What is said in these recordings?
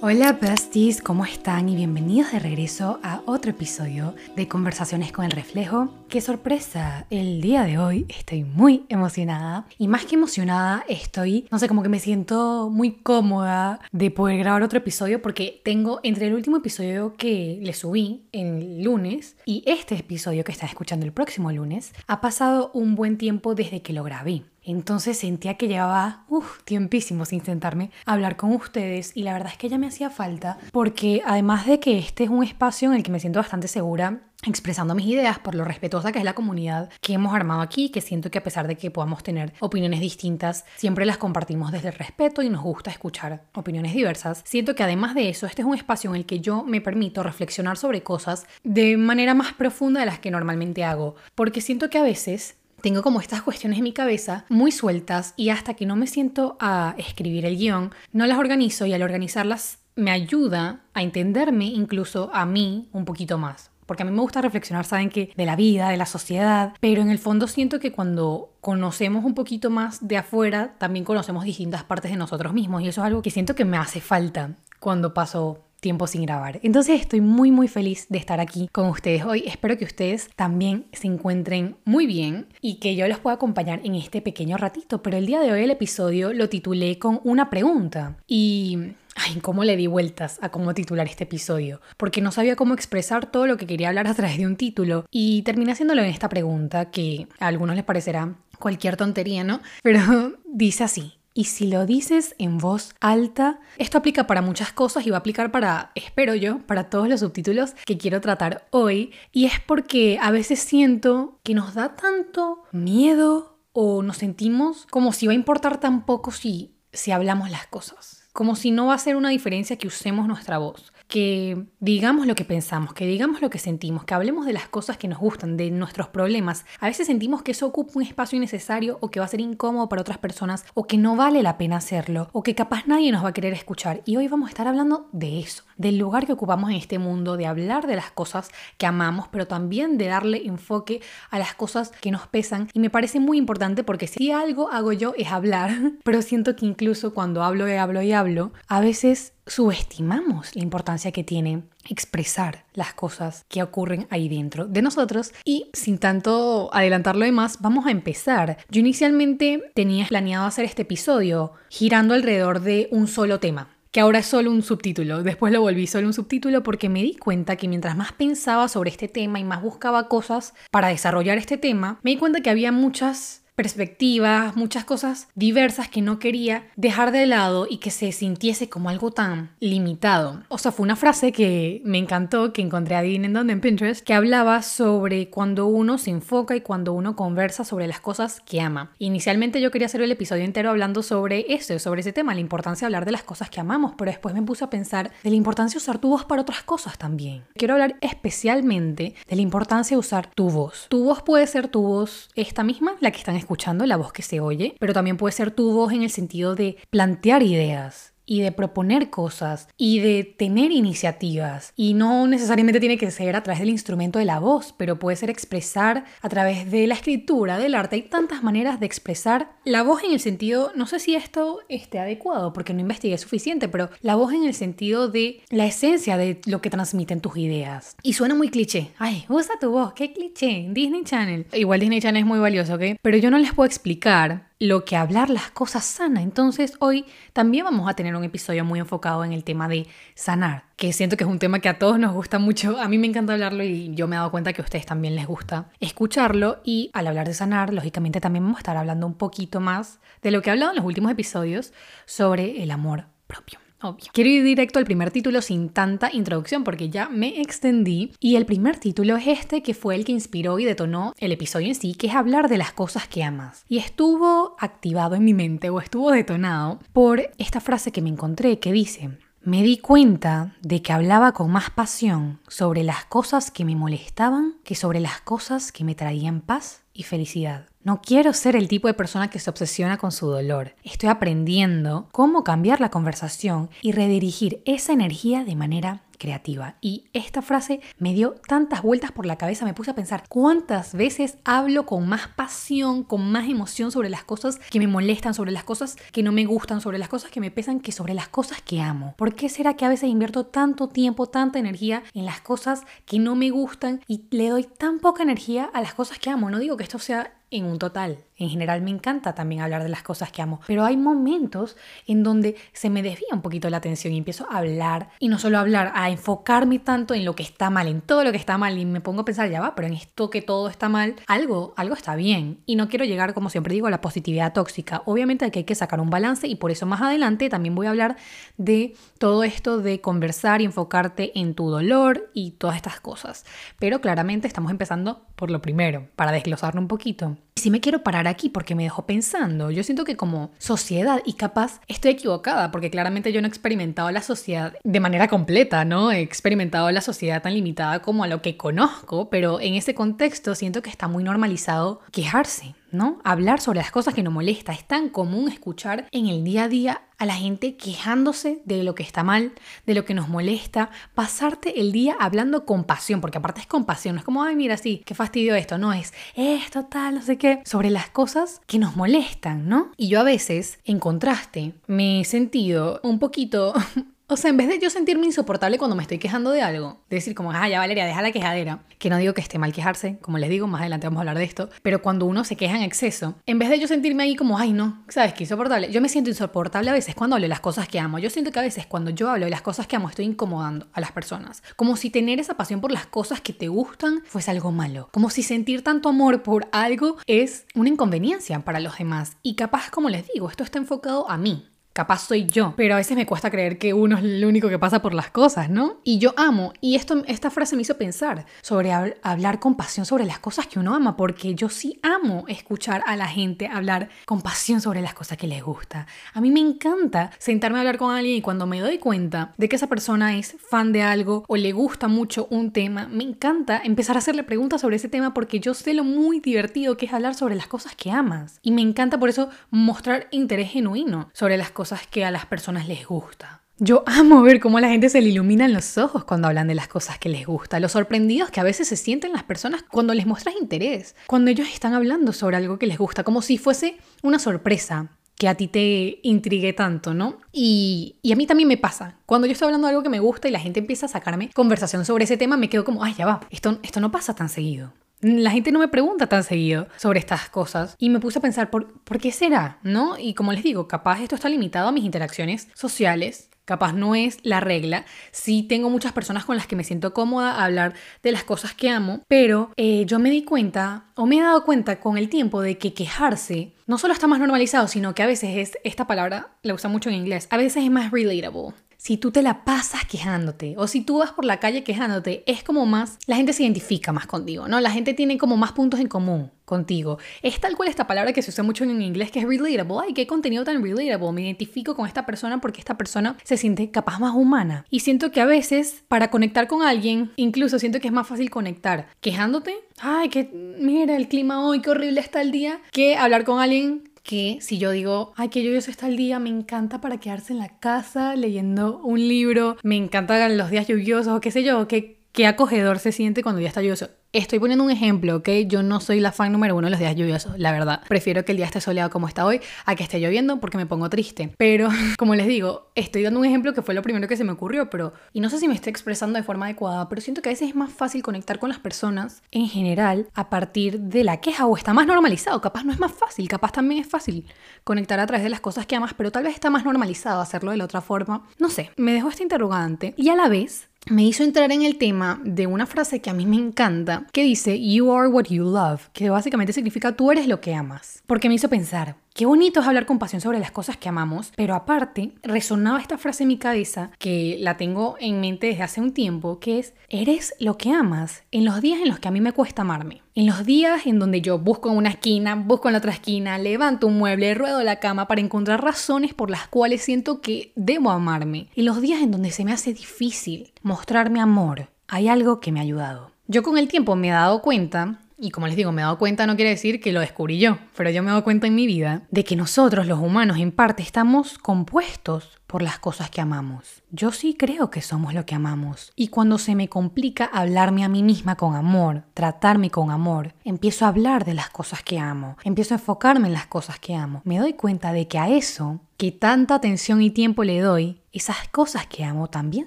Hola besties, ¿cómo están? Y bienvenidos de regreso a otro episodio de Conversaciones con el Reflejo. ¡Qué sorpresa! El día de hoy estoy muy emocionada y más que emocionada estoy, no sé, como que me siento muy cómoda de poder grabar otro episodio porque tengo entre el último episodio que le subí en lunes y este episodio que está escuchando el próximo lunes, ha pasado un buen tiempo desde que lo grabé. Entonces sentía que llevaba uf, tiempísimo sin sentarme a hablar con ustedes y la verdad es que ya me hacía falta porque además de que este es un espacio en el que me siento bastante segura expresando mis ideas por lo respetuosa que es la comunidad que hemos armado aquí, que siento que a pesar de que podamos tener opiniones distintas, siempre las compartimos desde el respeto y nos gusta escuchar opiniones diversas. Siento que además de eso, este es un espacio en el que yo me permito reflexionar sobre cosas de manera más profunda de las que normalmente hago, porque siento que a veces tengo como estas cuestiones en mi cabeza muy sueltas y hasta que no me siento a escribir el guion, no las organizo y al organizarlas me ayuda a entenderme incluso a mí un poquito más. Porque a mí me gusta reflexionar, saben que, de la vida, de la sociedad, pero en el fondo siento que cuando conocemos un poquito más de afuera, también conocemos distintas partes de nosotros mismos y eso es algo que siento que me hace falta cuando paso tiempo sin grabar. Entonces estoy muy muy feliz de estar aquí con ustedes hoy. Espero que ustedes también se encuentren muy bien y que yo los pueda acompañar en este pequeño ratito. Pero el día de hoy el episodio lo titulé con una pregunta y... Ay, cómo le di vueltas a cómo titular este episodio, porque no sabía cómo expresar todo lo que quería hablar a través de un título y terminé haciéndolo en esta pregunta que a algunos les parecerá cualquier tontería, ¿no? Pero dice así, y si lo dices en voz alta, esto aplica para muchas cosas y va a aplicar para, espero yo, para todos los subtítulos que quiero tratar hoy. Y es porque a veces siento que nos da tanto miedo o nos sentimos como si va a importar tan poco si, si hablamos las cosas. Como si no va a ser una diferencia que usemos nuestra voz que digamos lo que pensamos, que digamos lo que sentimos, que hablemos de las cosas que nos gustan, de nuestros problemas. A veces sentimos que eso ocupa un espacio innecesario o que va a ser incómodo para otras personas o que no vale la pena hacerlo o que capaz nadie nos va a querer escuchar. Y hoy vamos a estar hablando de eso, del lugar que ocupamos en este mundo, de hablar de las cosas que amamos, pero también de darle enfoque a las cosas que nos pesan. Y me parece muy importante porque si algo hago yo es hablar, pero siento que incluso cuando hablo y hablo y hablo, a veces subestimamos la importancia que tiene expresar las cosas que ocurren ahí dentro de nosotros y sin tanto adelantarlo de más vamos a empezar. Yo inicialmente tenía planeado hacer este episodio girando alrededor de un solo tema que ahora es solo un subtítulo. Después lo volví solo un subtítulo porque me di cuenta que mientras más pensaba sobre este tema y más buscaba cosas para desarrollar este tema, me di cuenta que había muchas perspectivas, muchas cosas diversas que no quería dejar de lado y que se sintiese como algo tan limitado. O sea, fue una frase que me encantó, que encontré ahí en donde Pinterest, que hablaba sobre cuando uno se enfoca y cuando uno conversa sobre las cosas que ama. Inicialmente yo quería hacer el episodio entero hablando sobre eso, sobre ese tema, la importancia de hablar de las cosas que amamos, pero después me puse a pensar de la importancia de usar tu voz para otras cosas también. Quiero hablar especialmente de la importancia de usar tu voz. Tu voz puede ser tu voz esta misma, la que están escuchando, la voz que se oye, pero también puede ser tu voz en el sentido de plantear ideas, y de proponer cosas y de tener iniciativas. Y no necesariamente tiene que ser a través del instrumento de la voz, pero puede ser expresar a través de la escritura, del arte. Hay tantas maneras de expresar la voz en el sentido, no sé si esto esté adecuado porque no investigué suficiente, pero la voz en el sentido de la esencia de lo que transmiten tus ideas. Y suena muy cliché. Ay, usa tu voz, qué cliché. Disney Channel. Igual Disney Channel es muy valioso, ¿ok? Pero yo no les puedo explicar lo que hablar las cosas sana. Entonces hoy también vamos a tener un episodio muy enfocado en el tema de sanar, que siento que es un tema que a todos nos gusta mucho. A mí me encanta hablarlo y yo me he dado cuenta que a ustedes también les gusta escucharlo. Y al hablar de sanar, lógicamente también vamos a estar hablando un poquito más de lo que he hablado en los últimos episodios sobre el amor propio. Quiero ir directo al primer título sin tanta introducción porque ya me extendí. Y el primer título es este que fue el que inspiró y detonó el episodio en sí, que es hablar de las cosas que amas. Y estuvo activado en mi mente o estuvo detonado por esta frase que me encontré que dice, me di cuenta de que hablaba con más pasión sobre las cosas que me molestaban que sobre las cosas que me traían paz y felicidad. No quiero ser el tipo de persona que se obsesiona con su dolor. Estoy aprendiendo cómo cambiar la conversación y redirigir esa energía de manera creativa. Y esta frase me dio tantas vueltas por la cabeza, me puse a pensar cuántas veces hablo con más pasión, con más emoción sobre las cosas que me molestan, sobre las cosas que no me gustan, sobre las cosas que me pesan, que sobre las cosas que amo. ¿Por qué será que a veces invierto tanto tiempo, tanta energía en las cosas que no me gustan y le doy tan poca energía a las cosas que amo? No digo que esto sea en un total. En general me encanta también hablar de las cosas que amo, pero hay momentos en donde se me desvía un poquito la atención y empiezo a hablar y no solo hablar, a enfocarme tanto en lo que está mal, en todo lo que está mal y me pongo a pensar, ya va, pero en esto que todo está mal, algo, algo está bien y no quiero llegar, como siempre digo, a la positividad tóxica. Obviamente hay que sacar un balance y por eso más adelante también voy a hablar de todo esto de conversar y enfocarte en tu dolor y todas estas cosas. Pero claramente estamos empezando por lo primero, para desglosarlo un poquito. Y si me quiero parar aquí porque me dejó pensando, yo siento que como sociedad y capaz estoy equivocada porque claramente yo no he experimentado la sociedad de manera completa, ¿no? He experimentado la sociedad tan limitada como a lo que conozco, pero en ese contexto siento que está muy normalizado quejarse, ¿no? Hablar sobre las cosas que nos molesta. Es tan común escuchar en el día a día a la gente quejándose de lo que está mal, de lo que nos molesta, pasarte el día hablando con pasión, porque aparte es con pasión, no es como, ay, mira, sí, qué fastidio esto, no, es esto, tal, no sé qué, sobre las cosas que nos molestan, ¿no? Y yo a veces, en contraste, me he sentido un poquito o sea, en vez de yo sentirme insoportable cuando me estoy quejando de algo, de decir como, ah, ya Valeria, deja la quejadera, que no digo que esté mal quejarse, como les digo, más adelante vamos a hablar de esto, pero cuando uno se queja en exceso, en vez de yo sentirme ahí como, ay, no, ¿sabes qué? Insoportable. Yo me siento insoportable a veces cuando hablo de las cosas que amo. Yo siento que a veces cuando yo hablo de las cosas que amo estoy incomodando a las personas. Como si tener esa pasión por las cosas que te gustan fuese algo malo. Como si sentir tanto amor por algo es una inconveniencia para los demás. Y capaz, como les digo, esto está enfocado a mí capaz soy yo, pero a veces me cuesta creer que uno es el único que pasa por las cosas, ¿no? Y yo amo, y esto, esta frase me hizo pensar sobre hablar con pasión sobre las cosas que uno ama, porque yo sí amo escuchar a la gente hablar con pasión sobre las cosas que les gusta. A mí me encanta sentarme a hablar con alguien y cuando me doy cuenta de que esa persona es fan de algo o le gusta mucho un tema, me encanta empezar a hacerle preguntas sobre ese tema porque yo sé lo muy divertido que es hablar sobre las cosas que amas. Y me encanta por eso mostrar interés genuino sobre las cosas cosas que a las personas les gusta. Yo amo ver cómo a la gente se le iluminan los ojos cuando hablan de las cosas que les gusta, los sorprendidos que a veces se sienten las personas cuando les muestras interés, cuando ellos están hablando sobre algo que les gusta, como si fuese una sorpresa que a ti te intrigue tanto, ¿no? Y, a mí también me pasa. Cuando yo estoy hablando de algo que me gusta y la gente empieza a sacarme conversación sobre ese tema, me quedo como, ay, ya va, esto, esto no pasa tan seguido. La gente no me pregunta tan seguido sobre estas cosas y me puse a pensar, ¿por, ¿por qué será? ¿No? Y como les digo, capaz esto está limitado a mis interacciones sociales, capaz no es la regla. Sí tengo muchas personas con las que me siento cómoda a hablar de las cosas que amo, pero eh, yo me di cuenta o me he dado cuenta con el tiempo de que quejarse no solo está más normalizado, sino que a veces es, esta palabra la usa mucho en inglés, a veces es más relatable si tú te la pasas quejándote o si tú vas por la calle quejándote, es como más, la gente se identifica más contigo, ¿no? La gente tiene como más puntos en común contigo. Es tal cual esta palabra que se usa mucho en inglés que es relatable. Ay, qué contenido tan relatable. Me identifico con esta persona porque esta persona se siente capaz más humana. Y siento que a veces para conectar con alguien, incluso siento que es más fácil conectar quejándote. Ay, que mira el clima hoy, qué horrible está el día, que hablar con alguien que si yo digo, ay, qué lluvioso está el día, me encanta para quedarse en la casa leyendo un libro, me encantan los días lluviosos o qué sé yo, qué, qué acogedor se siente cuando ya está lluvioso. Estoy poniendo un ejemplo, ¿ok? Yo no soy la fan número uno de los días lluviosos, la verdad. Prefiero que el día esté soleado como está hoy a que esté lloviendo porque me pongo triste. Pero, como les digo, estoy dando un ejemplo que fue lo primero que se me ocurrió, pero... Y no sé si me estoy expresando de forma adecuada, pero siento que a veces es más fácil conectar con las personas en general a partir de la queja o está más normalizado. Capaz no es más fácil, capaz también es fácil conectar a través de las cosas que amas, pero tal vez está más normalizado hacerlo de la otra forma. No sé, me dejó esta interrogante y a la vez me hizo entrar en el tema de una frase que a mí me encanta, que dice, You are what you love, que básicamente significa tú eres lo que amas. Porque me hizo pensar, Qué bonito es hablar con pasión sobre las cosas que amamos, pero aparte resonaba esta frase en mi cabeza que la tengo en mente desde hace un tiempo, que es, eres lo que amas en los días en los que a mí me cuesta amarme. En los días en donde yo busco en una esquina, busco en la otra esquina, levanto un mueble, ruedo la cama para encontrar razones por las cuales siento que debo amarme. En los días en donde se me hace difícil mostrarme amor, hay algo que me ha ayudado. Yo con el tiempo me he dado cuenta y como les digo, me he dado cuenta no quiere decir que lo descubrí yo, pero yo me he dado cuenta en mi vida de que nosotros los humanos en parte estamos compuestos por las cosas que amamos. Yo sí creo que somos lo que amamos. Y cuando se me complica hablarme a mí misma con amor, tratarme con amor, empiezo a hablar de las cosas que amo, empiezo a enfocarme en las cosas que amo. Me doy cuenta de que a eso que tanta atención y tiempo le doy, esas cosas que amo también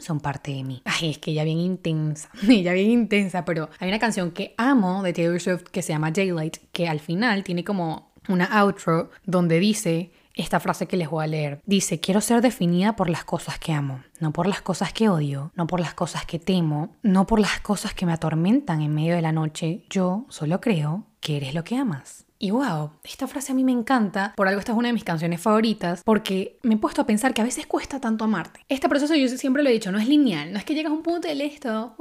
son parte de mí. Ay, es que ya bien intensa, ya bien intensa, pero hay una canción que amo de Taylor Swift que se llama Daylight, que al final tiene como una outro donde dice esta frase que les voy a leer. Dice, quiero ser definida por las cosas que amo, no por las cosas que odio, no por las cosas que temo, no por las cosas que me atormentan en medio de la noche. Yo solo creo que eres lo que amas. Y wow, esta frase a mí me encanta, por algo esta es una de mis canciones favoritas, porque me he puesto a pensar que a veces cuesta tanto amarte. Este proceso yo siempre lo he dicho, no es lineal, no es que llegas a un punto de esto,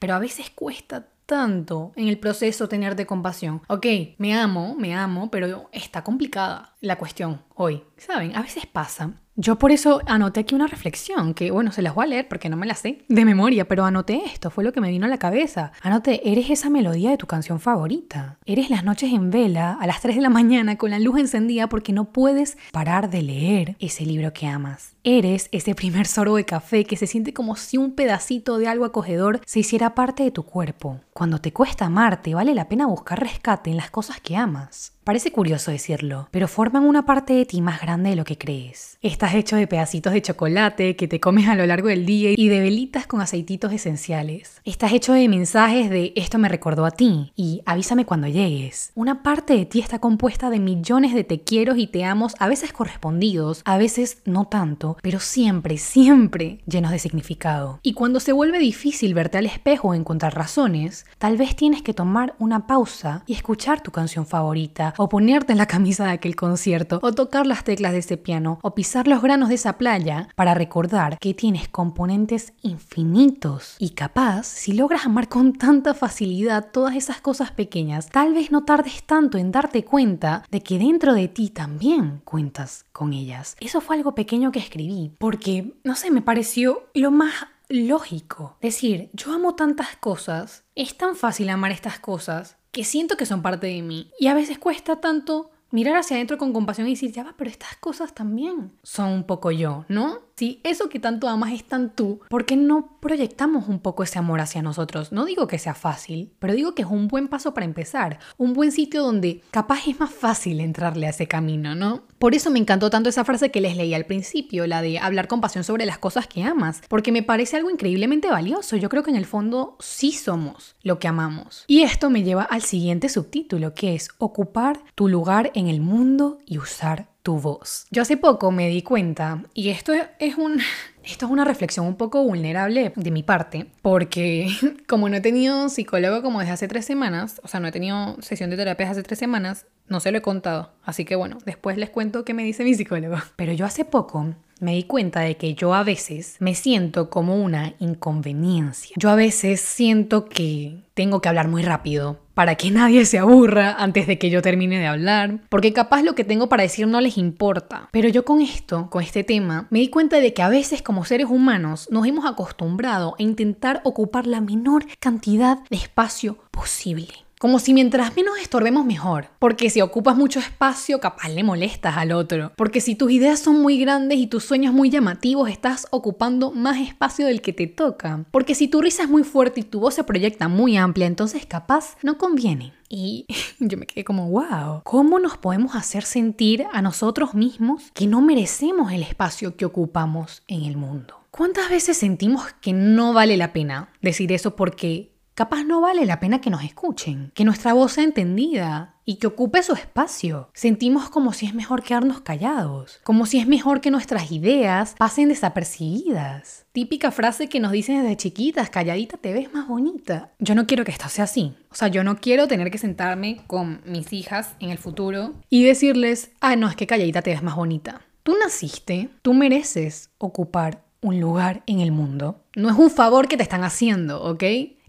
pero a veces cuesta tanto en el proceso tenerte compasión. Ok, me amo, me amo, pero está complicada la cuestión hoy. ¿Saben? A veces pasa yo por eso anoté aquí una reflexión, que bueno, se las voy a leer porque no me la sé de memoria, pero anoté esto, fue lo que me vino a la cabeza. Anoté, eres esa melodía de tu canción favorita. Eres las noches en vela a las 3 de la mañana con la luz encendida porque no puedes parar de leer ese libro que amas. Eres ese primer sorbo de café que se siente como si un pedacito de algo acogedor se hiciera parte de tu cuerpo. Cuando te cuesta amarte, vale la pena buscar rescate en las cosas que amas. Parece curioso decirlo, pero forman una parte de ti más grande de lo que crees. Estás hecho de pedacitos de chocolate que te comes a lo largo del día y de velitas con aceititos esenciales. Estás hecho de mensajes de esto me recordó a ti y avísame cuando llegues. Una parte de ti está compuesta de millones de te quiero y te amos, a veces correspondidos, a veces no tanto, pero siempre, siempre llenos de significado. Y cuando se vuelve difícil verte al espejo o encontrar razones, tal vez tienes que tomar una pausa y escuchar tu canción favorita o ponerte en la camisa de aquel concierto, o tocar las teclas de ese piano, o pisar los granos de esa playa, para recordar que tienes componentes infinitos. Y capaz, si logras amar con tanta facilidad todas esas cosas pequeñas, tal vez no tardes tanto en darte cuenta de que dentro de ti también cuentas con ellas. Eso fue algo pequeño que escribí, porque, no sé, me pareció lo más lógico. Decir, yo amo tantas cosas, es tan fácil amar estas cosas, que siento que son parte de mí. Y a veces cuesta tanto mirar hacia adentro con compasión y decir, ya va, pero estas cosas también son un poco yo, ¿no? Si eso que tanto amas es tan tú, ¿por qué no proyectamos un poco ese amor hacia nosotros? No digo que sea fácil, pero digo que es un buen paso para empezar, un buen sitio donde capaz es más fácil entrarle a ese camino, ¿no? Por eso me encantó tanto esa frase que les leí al principio, la de hablar con pasión sobre las cosas que amas, porque me parece algo increíblemente valioso. Yo creo que en el fondo sí somos lo que amamos. Y esto me lleva al siguiente subtítulo, que es ocupar tu lugar en el mundo y usar tu voz. Yo hace poco me di cuenta, y esto es un... Esto es una reflexión un poco vulnerable de mi parte, porque como no he tenido psicólogo como desde hace tres semanas, o sea, no he tenido sesión de terapia hace tres semanas, no se lo he contado. Así que bueno, después les cuento qué me dice mi psicólogo. Pero yo hace poco me di cuenta de que yo a veces me siento como una inconveniencia. Yo a veces siento que tengo que hablar muy rápido para que nadie se aburra antes de que yo termine de hablar, porque capaz lo que tengo para decir no les importa. Pero yo con esto, con este tema, me di cuenta de que a veces como seres humanos nos hemos acostumbrado a intentar ocupar la menor cantidad de espacio posible. Como si mientras menos estorbemos mejor. Porque si ocupas mucho espacio, capaz le molestas al otro. Porque si tus ideas son muy grandes y tus sueños muy llamativos, estás ocupando más espacio del que te toca. Porque si tu risa es muy fuerte y tu voz se proyecta muy amplia, entonces capaz no conviene. Y yo me quedé como, wow, ¿cómo nos podemos hacer sentir a nosotros mismos que no merecemos el espacio que ocupamos en el mundo? ¿Cuántas veces sentimos que no vale la pena decir eso porque Capaz no vale la pena que nos escuchen, que nuestra voz sea entendida y que ocupe su espacio. Sentimos como si es mejor quedarnos callados, como si es mejor que nuestras ideas pasen desapercibidas. Típica frase que nos dicen desde chiquitas, calladita te ves más bonita. Yo no quiero que esto sea así. O sea, yo no quiero tener que sentarme con mis hijas en el futuro y decirles, ah, no, es que calladita te ves más bonita. Tú naciste, tú mereces ocupar un lugar en el mundo. No es un favor que te están haciendo, ¿ok?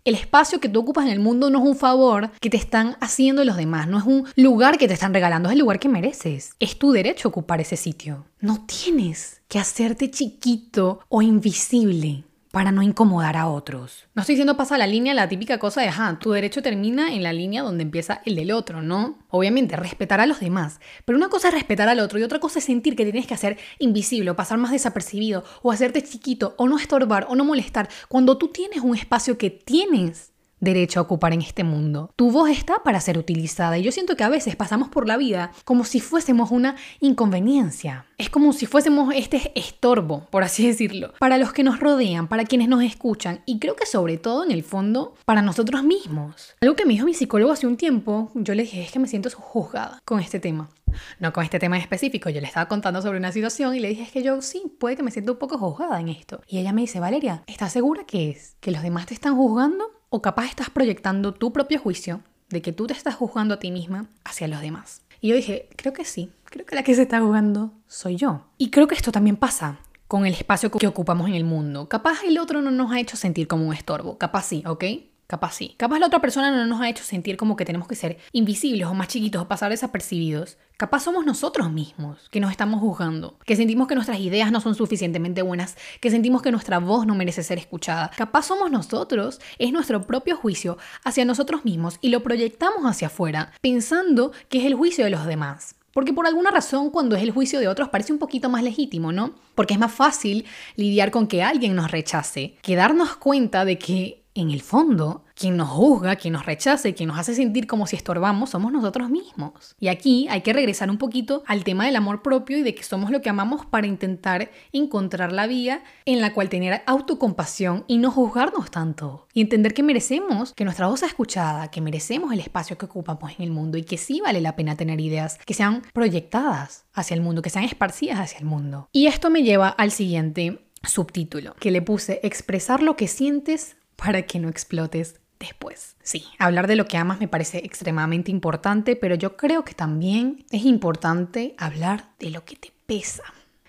El espacio que tú ocupas en el mundo no es un favor que te están haciendo los demás, no es un lugar que te están regalando, es el lugar que mereces. Es tu derecho ocupar ese sitio. No tienes que hacerte chiquito o invisible para no incomodar a otros. No estoy diciendo pasa la línea, la típica cosa de, ajá, tu derecho termina en la línea donde empieza el del otro, ¿no? Obviamente, respetar a los demás. Pero una cosa es respetar al otro y otra cosa es sentir que tienes que hacer invisible o pasar más desapercibido o hacerte chiquito o no estorbar o no molestar cuando tú tienes un espacio que tienes derecho a ocupar en este mundo. Tu voz está para ser utilizada y yo siento que a veces pasamos por la vida como si fuésemos una inconveniencia. Es como si fuésemos este estorbo, por así decirlo, para los que nos rodean, para quienes nos escuchan y creo que sobre todo en el fondo para nosotros mismos. Algo que me dijo mi psicólogo hace un tiempo, yo le dije es que me siento juzgada con este tema. No con este tema específico, yo le estaba contando sobre una situación y le dije es que yo sí, puede que me sienta un poco juzgada en esto. Y ella me dice, Valeria, ¿estás segura que es? ¿Que los demás te están juzgando? O capaz estás proyectando tu propio juicio de que tú te estás juzgando a ti misma hacia los demás. Y yo dije, creo que sí, creo que la que se está juzgando soy yo. Y creo que esto también pasa con el espacio que ocupamos en el mundo. Capaz el otro no nos ha hecho sentir como un estorbo, capaz sí, ¿ok? Capaz sí. Capaz la otra persona no nos ha hecho sentir como que tenemos que ser invisibles o más chiquitos o pasar desapercibidos. Capaz somos nosotros mismos que nos estamos juzgando, que sentimos que nuestras ideas no son suficientemente buenas, que sentimos que nuestra voz no merece ser escuchada. Capaz somos nosotros, es nuestro propio juicio hacia nosotros mismos y lo proyectamos hacia afuera, pensando que es el juicio de los demás. Porque por alguna razón cuando es el juicio de otros parece un poquito más legítimo, ¿no? Porque es más fácil lidiar con que alguien nos rechace, que darnos cuenta de que en el fondo, quien nos juzga, quien nos rechaza quien nos hace sentir como si estorbamos somos nosotros mismos. Y aquí hay que regresar un poquito al tema del amor propio y de que somos lo que amamos para intentar encontrar la vía en la cual tener autocompasión y no juzgarnos tanto. Y entender que merecemos que nuestra voz sea escuchada, que merecemos el espacio que ocupamos en el mundo y que sí vale la pena tener ideas que sean proyectadas hacia el mundo, que sean esparcidas hacia el mundo. Y esto me lleva al siguiente subtítulo, que le puse expresar lo que sientes para que no explotes después. Sí, hablar de lo que amas me parece extremadamente importante, pero yo creo que también es importante hablar de lo que te pesa.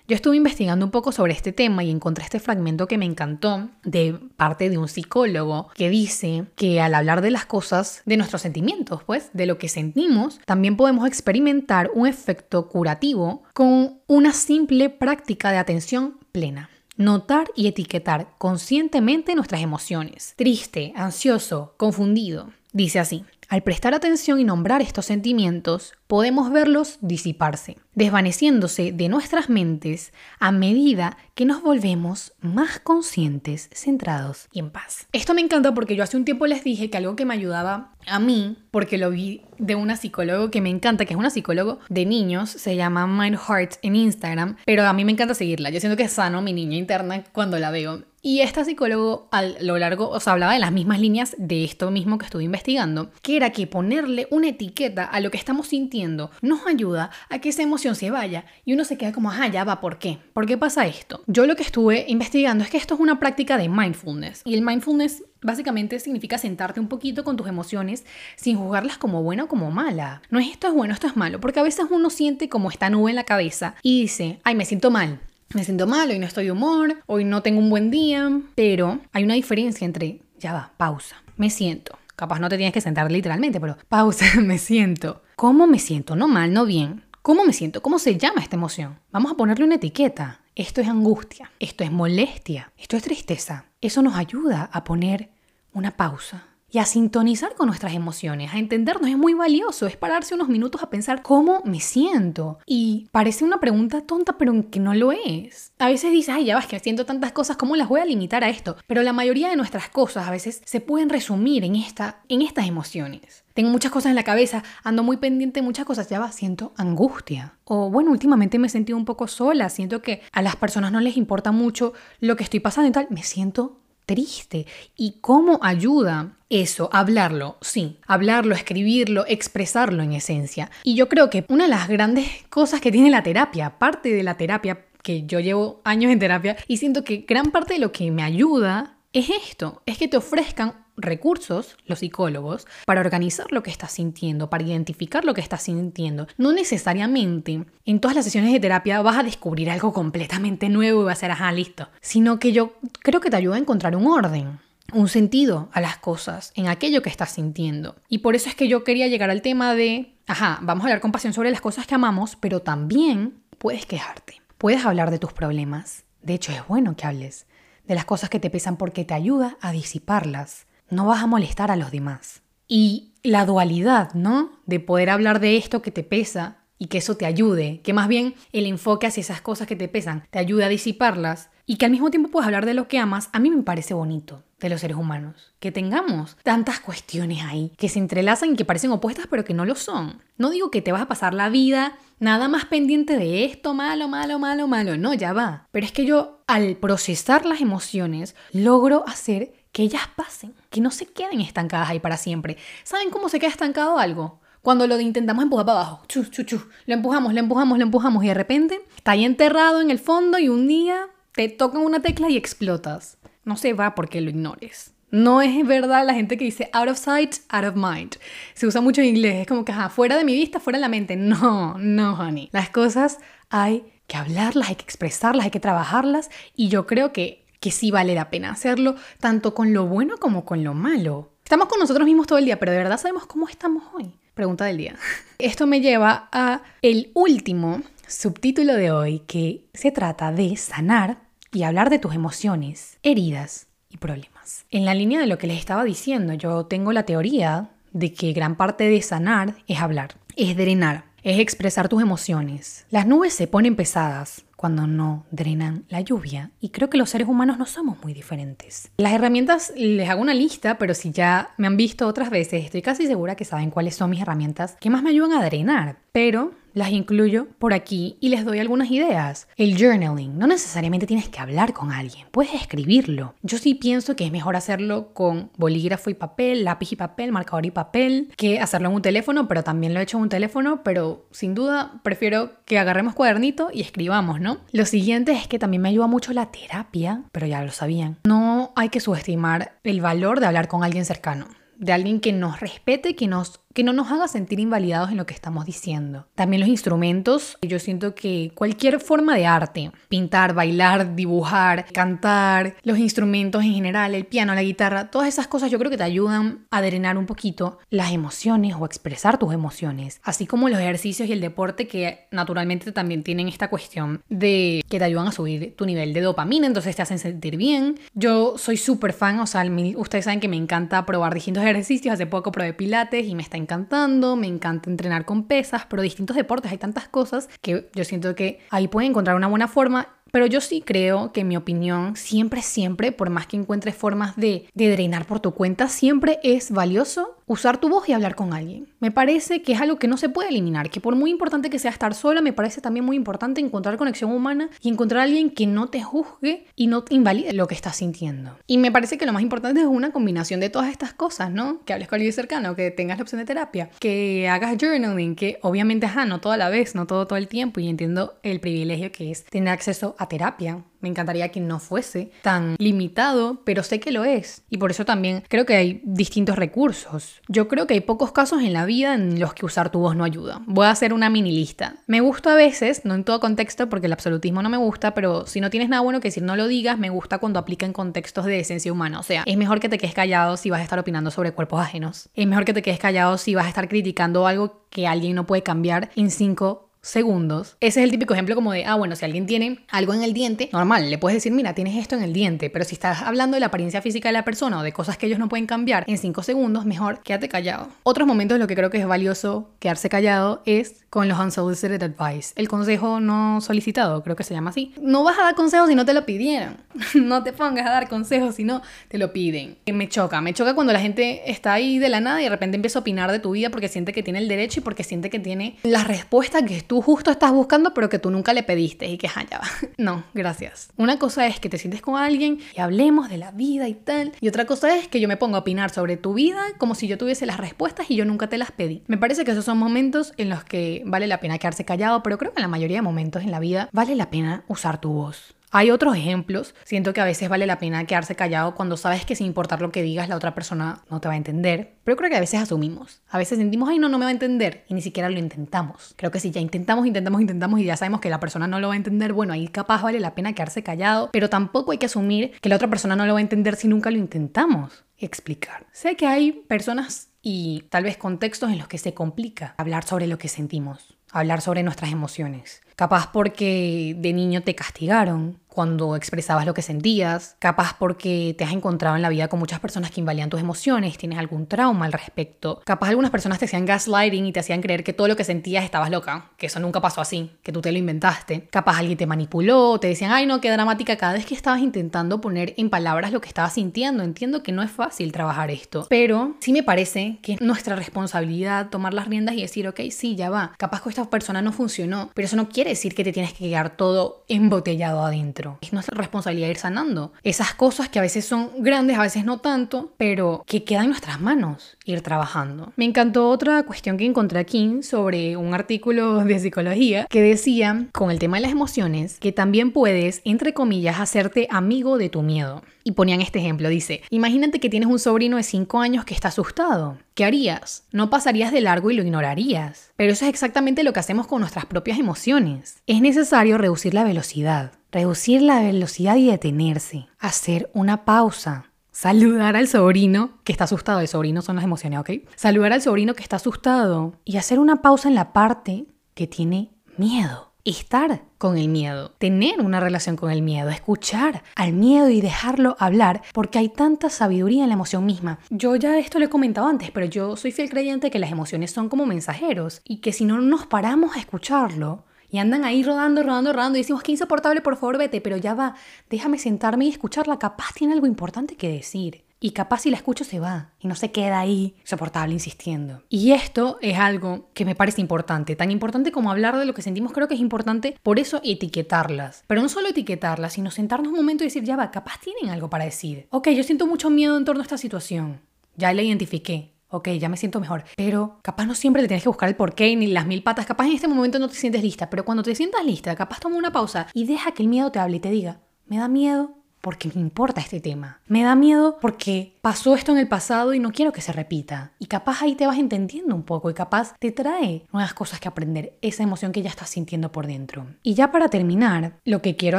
Yo estuve investigando un poco sobre este tema y encontré este fragmento que me encantó de parte de un psicólogo que dice que al hablar de las cosas, de nuestros sentimientos, pues, de lo que sentimos, también podemos experimentar un efecto curativo con una simple práctica de atención plena. Notar y etiquetar conscientemente nuestras emociones. Triste, ansioso, confundido. Dice así, al prestar atención y nombrar estos sentimientos, podemos verlos disiparse, desvaneciéndose de nuestras mentes a medida que nos volvemos más conscientes, centrados y en paz. Esto me encanta porque yo hace un tiempo les dije que algo que me ayudaba a mí, porque lo vi de una psicóloga que me encanta, que es una psicóloga de niños, se llama Mind Heart en Instagram, pero a mí me encanta seguirla. Yo siento que es sano mi niña interna cuando la veo. Y esta psicólogo a lo largo, o sea, hablaba de las mismas líneas de esto mismo que estuve investigando, que era que ponerle una etiqueta a lo que estamos sintiendo nos ayuda a que esa emoción se vaya y uno se queda como, ajá, ya va, ¿por qué? ¿Por qué pasa esto? Yo lo que estuve investigando es que esto es una práctica de mindfulness y el mindfulness básicamente significa sentarte un poquito con tus emociones sin juzgarlas como buena o como mala. No es esto es bueno, esto es malo, porque a veces uno siente como esta nube en la cabeza y dice, ay, me siento mal, me siento mal, hoy no estoy de humor, hoy no tengo un buen día, pero hay una diferencia entre, ya va, pausa, me siento. Capaz no te tienes que sentar literalmente, pero pausa, me siento. ¿Cómo me siento? No mal, no bien. ¿Cómo me siento? ¿Cómo se llama esta emoción? Vamos a ponerle una etiqueta. Esto es angustia, esto es molestia, esto es tristeza. Eso nos ayuda a poner una pausa y a sintonizar con nuestras emociones, a entendernos. Es muy valioso, es pararse unos minutos a pensar cómo me siento. Y parece una pregunta tonta, pero que no lo es. A veces dices, ay, ya vas, que siento tantas cosas, ¿cómo las voy a limitar a esto? Pero la mayoría de nuestras cosas a veces se pueden resumir en, esta, en estas emociones. Tengo muchas cosas en la cabeza, ando muy pendiente de muchas cosas, ya va, siento angustia. O bueno, últimamente me he sentido un poco sola, siento que a las personas no les importa mucho lo que estoy pasando y tal, me siento triste. ¿Y cómo ayuda eso? Hablarlo, sí, hablarlo, escribirlo, expresarlo en esencia. Y yo creo que una de las grandes cosas que tiene la terapia, parte de la terapia, que yo llevo años en terapia, y siento que gran parte de lo que me ayuda es esto, es que te ofrezcan recursos, los psicólogos, para organizar lo que estás sintiendo, para identificar lo que estás sintiendo. No necesariamente en todas las sesiones de terapia vas a descubrir algo completamente nuevo y va a ser, ajá, listo, sino que yo creo que te ayuda a encontrar un orden un sentido a las cosas, en aquello que estás sintiendo. Y por eso es que yo quería llegar al tema de, ajá, vamos a hablar con pasión sobre las cosas que amamos, pero también puedes quejarte, puedes hablar de tus problemas. De hecho, es bueno que hables de las cosas que te pesan porque te ayuda a disiparlas. No vas a molestar a los demás. Y la dualidad, ¿no? De poder hablar de esto que te pesa y que eso te ayude, que más bien el enfoque hacia esas cosas que te pesan te ayude a disiparlas y que al mismo tiempo puedas hablar de lo que amas, a mí me parece bonito de los seres humanos. Que tengamos tantas cuestiones ahí que se entrelazan y que parecen opuestas pero que no lo son. No digo que te vas a pasar la vida nada más pendiente de esto, malo, malo, malo, malo. No, ya va. Pero es que yo al procesar las emociones logro hacer que ellas pasen, que no se queden estancadas ahí para siempre. ¿Saben cómo se queda estancado algo? Cuando lo intentamos empujar para abajo, chu, chu, chu, lo empujamos, lo empujamos, lo empujamos y de repente está ahí enterrado en el fondo y un día te tocan una tecla y explotas. No se va porque lo ignores. No es verdad la gente que dice out of sight, out of mind. Se usa mucho en inglés, es como que, ajá, fuera de mi vista, fuera de la mente. No, no, honey. Las cosas hay que hablarlas, hay que expresarlas, hay que trabajarlas y yo creo que, que sí vale la pena hacerlo, tanto con lo bueno como con lo malo. Estamos con nosotros mismos todo el día, pero de verdad sabemos cómo estamos hoy. Pregunta del día. Esto me lleva a el último subtítulo de hoy que se trata de sanar y hablar de tus emociones, heridas y problemas. En la línea de lo que les estaba diciendo, yo tengo la teoría de que gran parte de sanar es hablar, es drenar, es expresar tus emociones. Las nubes se ponen pesadas cuando no drenan la lluvia y creo que los seres humanos no somos muy diferentes. Las herramientas, les hago una lista, pero si ya me han visto otras veces, estoy casi segura que saben cuáles son mis herramientas que más me ayudan a drenar, pero las incluyo por aquí y les doy algunas ideas. El journaling, no necesariamente tienes que hablar con alguien, puedes escribirlo. Yo sí pienso que es mejor hacerlo con bolígrafo y papel, lápiz y papel, marcador y papel, que hacerlo en un teléfono, pero también lo he hecho en un teléfono, pero sin duda prefiero que agarremos cuadernito y escribamos, ¿no? Lo siguiente es que también me ayuda mucho la terapia, pero ya lo sabían. No hay que subestimar el valor de hablar con alguien cercano de alguien que nos respete, que nos que no nos haga sentir invalidados en lo que estamos diciendo. También los instrumentos, yo siento que cualquier forma de arte, pintar, bailar, dibujar, cantar, los instrumentos en general, el piano, la guitarra, todas esas cosas yo creo que te ayudan a drenar un poquito las emociones o expresar tus emociones, así como los ejercicios y el deporte que naturalmente también tienen esta cuestión de que te ayudan a subir tu nivel de dopamina, entonces te hacen sentir bien. Yo soy súper fan, o sea, ustedes saben que me encanta probar distintos ejercicios, hace poco probé pilates y me está encantando, me encanta entrenar con pesas, pero distintos deportes, hay tantas cosas que yo siento que ahí pueden encontrar una buena forma pero yo sí creo que en mi opinión, siempre, siempre, por más que encuentres formas de, de, drenar por tu cuenta, siempre es valioso usar tu voz y hablar con alguien. Me parece que es algo que no se puede eliminar, que por muy importante que sea estar sola, me parece también muy importante encontrar conexión humana y encontrar a alguien que no te juzgue y no te invalide lo que estás sintiendo. Y me parece que lo más importante es una combinación de todas estas cosas, ¿no? Que hables con alguien cercano, que tengas la opción de terapia, que hagas journaling, que obviamente, ajá, no toda la vez, no todo todo el tiempo y entiendo el privilegio que es tener acceso a terapia me encantaría que no fuese tan limitado, pero sé que lo es. Y por eso también creo que hay distintos recursos. Yo creo que hay pocos casos en la vida en los que usar tu voz no ayuda. Voy a hacer una mini lista. Me gusta a veces, no en todo contexto, porque el absolutismo no me gusta, pero si no tienes nada bueno que decir, no lo digas, me gusta cuando aplica en contextos de esencia humana. O sea, es mejor que te quedes callado si vas a estar opinando sobre cuerpos ajenos. Es mejor que te quedes callado si vas a estar criticando algo que alguien no puede cambiar en cinco segundos. Ese es el típico ejemplo como de, ah, bueno, si alguien tiene algo en el diente, normal, le puedes decir, mira, tienes esto en el diente, pero si estás hablando de la apariencia física de la persona o de cosas que ellos no pueden cambiar en 5 segundos, mejor quédate callado. Otros momentos en los que creo que es valioso quedarse callado es con los unsolicited advice, el consejo no solicitado, creo que se llama así. No vas a dar consejos si no te lo pidieron. no te pongas a dar consejos si no te lo piden. Me choca, me choca cuando la gente está ahí de la nada y de repente empieza a opinar de tu vida porque siente que tiene el derecho y porque siente que tiene la respuesta que tú tú justo estás buscando, pero que tú nunca le pediste y que, ah, ya va. No, gracias. Una cosa es que te sientes con alguien y hablemos de la vida y tal. Y otra cosa es que yo me pongo a opinar sobre tu vida como si yo tuviese las respuestas y yo nunca te las pedí. Me parece que esos son momentos en los que vale la pena quedarse callado, pero creo que en la mayoría de momentos en la vida vale la pena usar tu voz. Hay otros ejemplos. Siento que a veces vale la pena quedarse callado cuando sabes que sin importar lo que digas, la otra persona no te va a entender. Pero creo que a veces asumimos. A veces sentimos, ay, no, no me va a entender. Y ni siquiera lo intentamos. Creo que si ya intentamos, intentamos, intentamos y ya sabemos que la persona no lo va a entender, bueno, ahí capaz vale la pena quedarse callado. Pero tampoco hay que asumir que la otra persona no lo va a entender si nunca lo intentamos explicar. Sé que hay personas y tal vez contextos en los que se complica hablar sobre lo que sentimos, hablar sobre nuestras emociones. Capaz porque de niño te castigaron cuando expresabas lo que sentías, capaz porque te has encontrado en la vida con muchas personas que invalidan tus emociones, tienes algún trauma al respecto, capaz algunas personas te hacían gaslighting y te hacían creer que todo lo que sentías estabas loca, que eso nunca pasó así, que tú te lo inventaste, capaz alguien te manipuló, te decían, ay no, qué dramática cada vez que estabas intentando poner en palabras lo que estabas sintiendo, entiendo que no es fácil trabajar esto, pero sí me parece que es nuestra responsabilidad tomar las riendas y decir, ok, sí, ya va, capaz que esta persona no funcionó, pero eso no quiere decir que te tienes que quedar todo embotellado adentro. Es nuestra responsabilidad ir sanando. Esas cosas que a veces son grandes, a veces no tanto, pero que quedan en nuestras manos ir trabajando. Me encantó otra cuestión que encontré aquí sobre un artículo de psicología que decía, con el tema de las emociones, que también puedes, entre comillas, hacerte amigo de tu miedo. Y ponían este ejemplo, dice, imagínate que tienes un sobrino de 5 años que está asustado. ¿Qué harías? No pasarías de largo y lo ignorarías. Pero eso es exactamente lo que hacemos con nuestras propias emociones. Es necesario reducir la velocidad, reducir la velocidad y detenerse, hacer una pausa, saludar al sobrino que está asustado, el sobrino son las emociones, ¿ok? Saludar al sobrino que está asustado y hacer una pausa en la parte que tiene miedo estar con el miedo, tener una relación con el miedo, escuchar al miedo y dejarlo hablar, porque hay tanta sabiduría en la emoción misma. Yo ya esto lo he comentado antes, pero yo soy fiel creyente que las emociones son como mensajeros y que si no nos paramos a escucharlo, y andan ahí rodando, rodando, rodando y decimos que insoportable, por favor vete, pero ya va, déjame sentarme y escucharla, capaz tiene algo importante que decir. Y capaz si la escucho se va y no se queda ahí soportable insistiendo. Y esto es algo que me parece importante, tan importante como hablar de lo que sentimos, creo que es importante por eso etiquetarlas. Pero no solo etiquetarlas, sino sentarnos un momento y decir, ya va, capaz tienen algo para decir. Ok, yo siento mucho miedo en torno a esta situación. Ya la identifiqué. Ok, ya me siento mejor. Pero capaz no siempre le tienes que buscar el porqué ni las mil patas. Capaz en este momento no te sientes lista. Pero cuando te sientas lista, capaz toma una pausa y deja que el miedo te hable y te diga, me da miedo, porque me importa este tema. Me da miedo porque pasó esto en el pasado y no quiero que se repita. Y capaz ahí te vas entendiendo un poco y capaz te trae nuevas cosas que aprender, esa emoción que ya estás sintiendo por dentro. Y ya para terminar, lo que quiero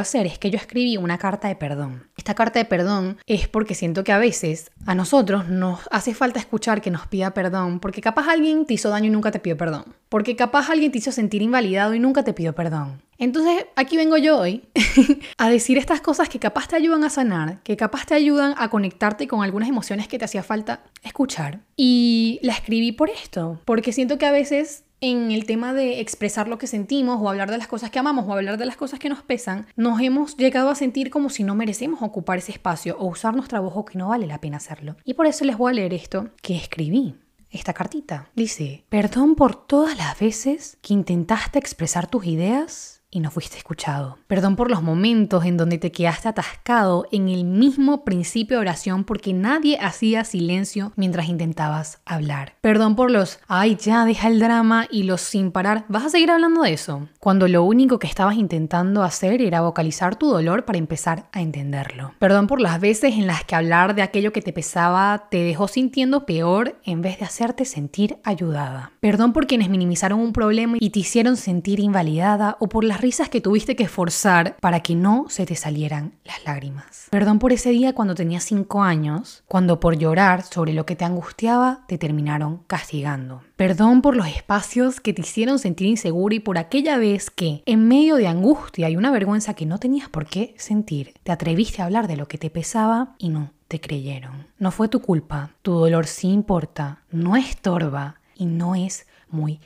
hacer es que yo escribí una carta de perdón. Esta carta de perdón es porque siento que a veces a nosotros nos hace falta escuchar que nos pida perdón, porque capaz alguien te hizo daño y nunca te pidió perdón. Porque capaz alguien te hizo sentir invalidado y nunca te pidió perdón. Entonces, aquí vengo yo hoy a decir estas cosas que capaz te ayudan a sanar, que capaz te ayudan a conectarte con algunas que te hacía falta escuchar. Y la escribí por esto, porque siento que a veces en el tema de expresar lo que sentimos o hablar de las cosas que amamos o hablar de las cosas que nos pesan, nos hemos llegado a sentir como si no merecemos ocupar ese espacio o usar nuestra voz o que no vale la pena hacerlo. Y por eso les voy a leer esto que escribí esta cartita. Dice, perdón por todas las veces que intentaste expresar tus ideas y no fuiste escuchado. Perdón por los momentos en donde te quedaste atascado en el mismo principio de oración porque nadie hacía silencio mientras intentabas hablar. Perdón por los, ay, ya deja el drama y los sin parar. ¿Vas a seguir hablando de eso? Cuando lo único que estabas intentando hacer era vocalizar tu dolor para empezar a entenderlo. Perdón por las veces en las que hablar de aquello que te pesaba te dejó sintiendo peor en vez de hacerte sentir ayudada. Perdón por quienes minimizaron un problema y te hicieron sentir invalidada o por las risas que tuviste que forzar para que no se te salieran las lágrimas. Perdón por ese día cuando tenías 5 años, cuando por llorar sobre lo que te angustiaba te terminaron castigando. Perdón por los espacios que te hicieron sentir inseguro y por aquella vez que, en medio de angustia y una vergüenza que no tenías por qué sentir, te atreviste a hablar de lo que te pesaba y no te creyeron. No fue tu culpa, tu dolor sí importa, no estorba y no es muy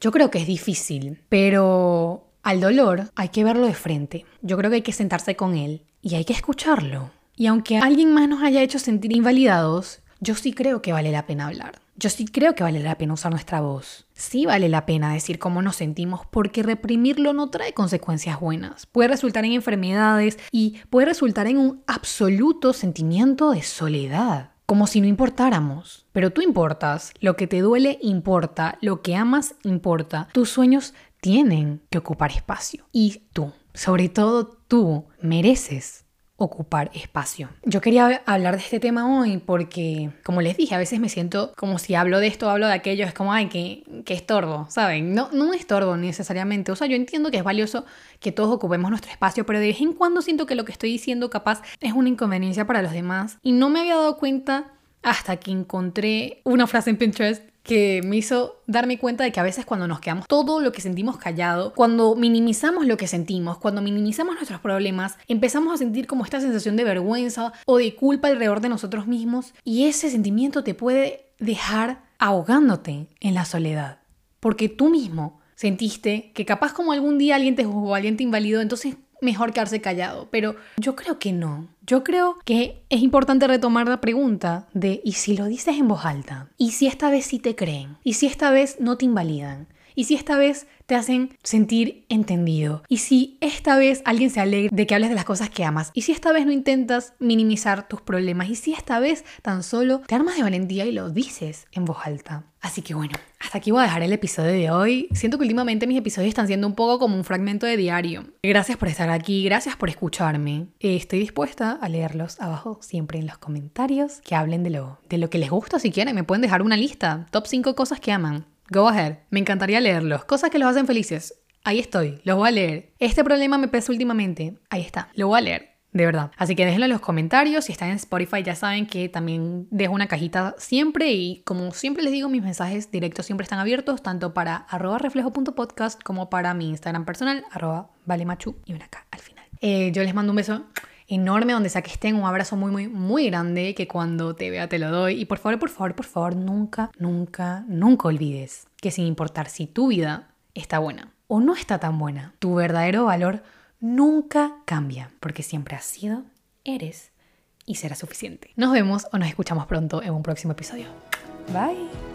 Yo creo que es difícil, pero al dolor hay que verlo de frente. Yo creo que hay que sentarse con él y hay que escucharlo. Y aunque alguien más nos haya hecho sentir invalidados, yo sí creo que vale la pena hablar. Yo sí creo que vale la pena usar nuestra voz. Sí vale la pena decir cómo nos sentimos porque reprimirlo no trae consecuencias buenas. Puede resultar en enfermedades y puede resultar en un absoluto sentimiento de soledad como si no importáramos. Pero tú importas, lo que te duele importa, lo que amas importa, tus sueños tienen que ocupar espacio. Y tú, sobre todo tú, mereces ocupar espacio. Yo quería hablar de este tema hoy porque, como les dije, a veces me siento como si hablo de esto, hablo de aquello, es como, ay, que, que estorbo, ¿saben? No, no estorbo necesariamente. O sea, yo entiendo que es valioso que todos ocupemos nuestro espacio, pero de vez en cuando siento que lo que estoy diciendo capaz es una inconveniencia para los demás y no me había dado cuenta hasta que encontré una frase en Pinterest que me hizo darme cuenta de que a veces cuando nos quedamos todo lo que sentimos callado, cuando minimizamos lo que sentimos, cuando minimizamos nuestros problemas, empezamos a sentir como esta sensación de vergüenza o de culpa alrededor de nosotros mismos y ese sentimiento te puede dejar ahogándote en la soledad, porque tú mismo sentiste que capaz como algún día alguien te juzgó, alguien te invalidó, entonces mejor quedarse callado. Pero yo creo que no. Yo creo que es importante retomar la pregunta de ¿y si lo dices en voz alta? ¿Y si esta vez sí te creen? ¿Y si esta vez no te invalidan? ¿Y si esta vez te hacen sentir entendido? ¿Y si esta vez alguien se alegra de que hables de las cosas que amas? ¿Y si esta vez no intentas minimizar tus problemas? ¿Y si esta vez tan solo te armas de valentía y lo dices en voz alta? Así que bueno, hasta aquí voy a dejar el episodio de hoy. Siento que últimamente mis episodios están siendo un poco como un fragmento de diario. Gracias por estar aquí, gracias por escucharme. Estoy dispuesta a leerlos abajo siempre en los comentarios que hablen de lo, de lo que les gusta si quieren. Me pueden dejar una lista, top 5 cosas que aman. Go ahead, me encantaría leerlos. Cosas que los hacen felices. Ahí estoy, los voy a leer. Este problema me pesa últimamente. Ahí está, lo voy a leer. De verdad. Así que déjenlo en los comentarios. Si están en Spotify ya saben que también dejo una cajita siempre y como siempre les digo, mis mensajes directos siempre están abiertos, tanto para arroba reflejo.podcast como para mi Instagram personal, arroba valemachu y una K al final. Eh, yo les mando un beso enorme donde sea que estén, un abrazo muy, muy, muy grande que cuando te vea te lo doy. Y por favor, por favor, por favor, nunca, nunca, nunca olvides que sin importar si tu vida está buena o no está tan buena, tu verdadero valor nunca cambia, porque siempre has sido, eres y será suficiente. Nos vemos o nos escuchamos pronto en un próximo episodio. Bye.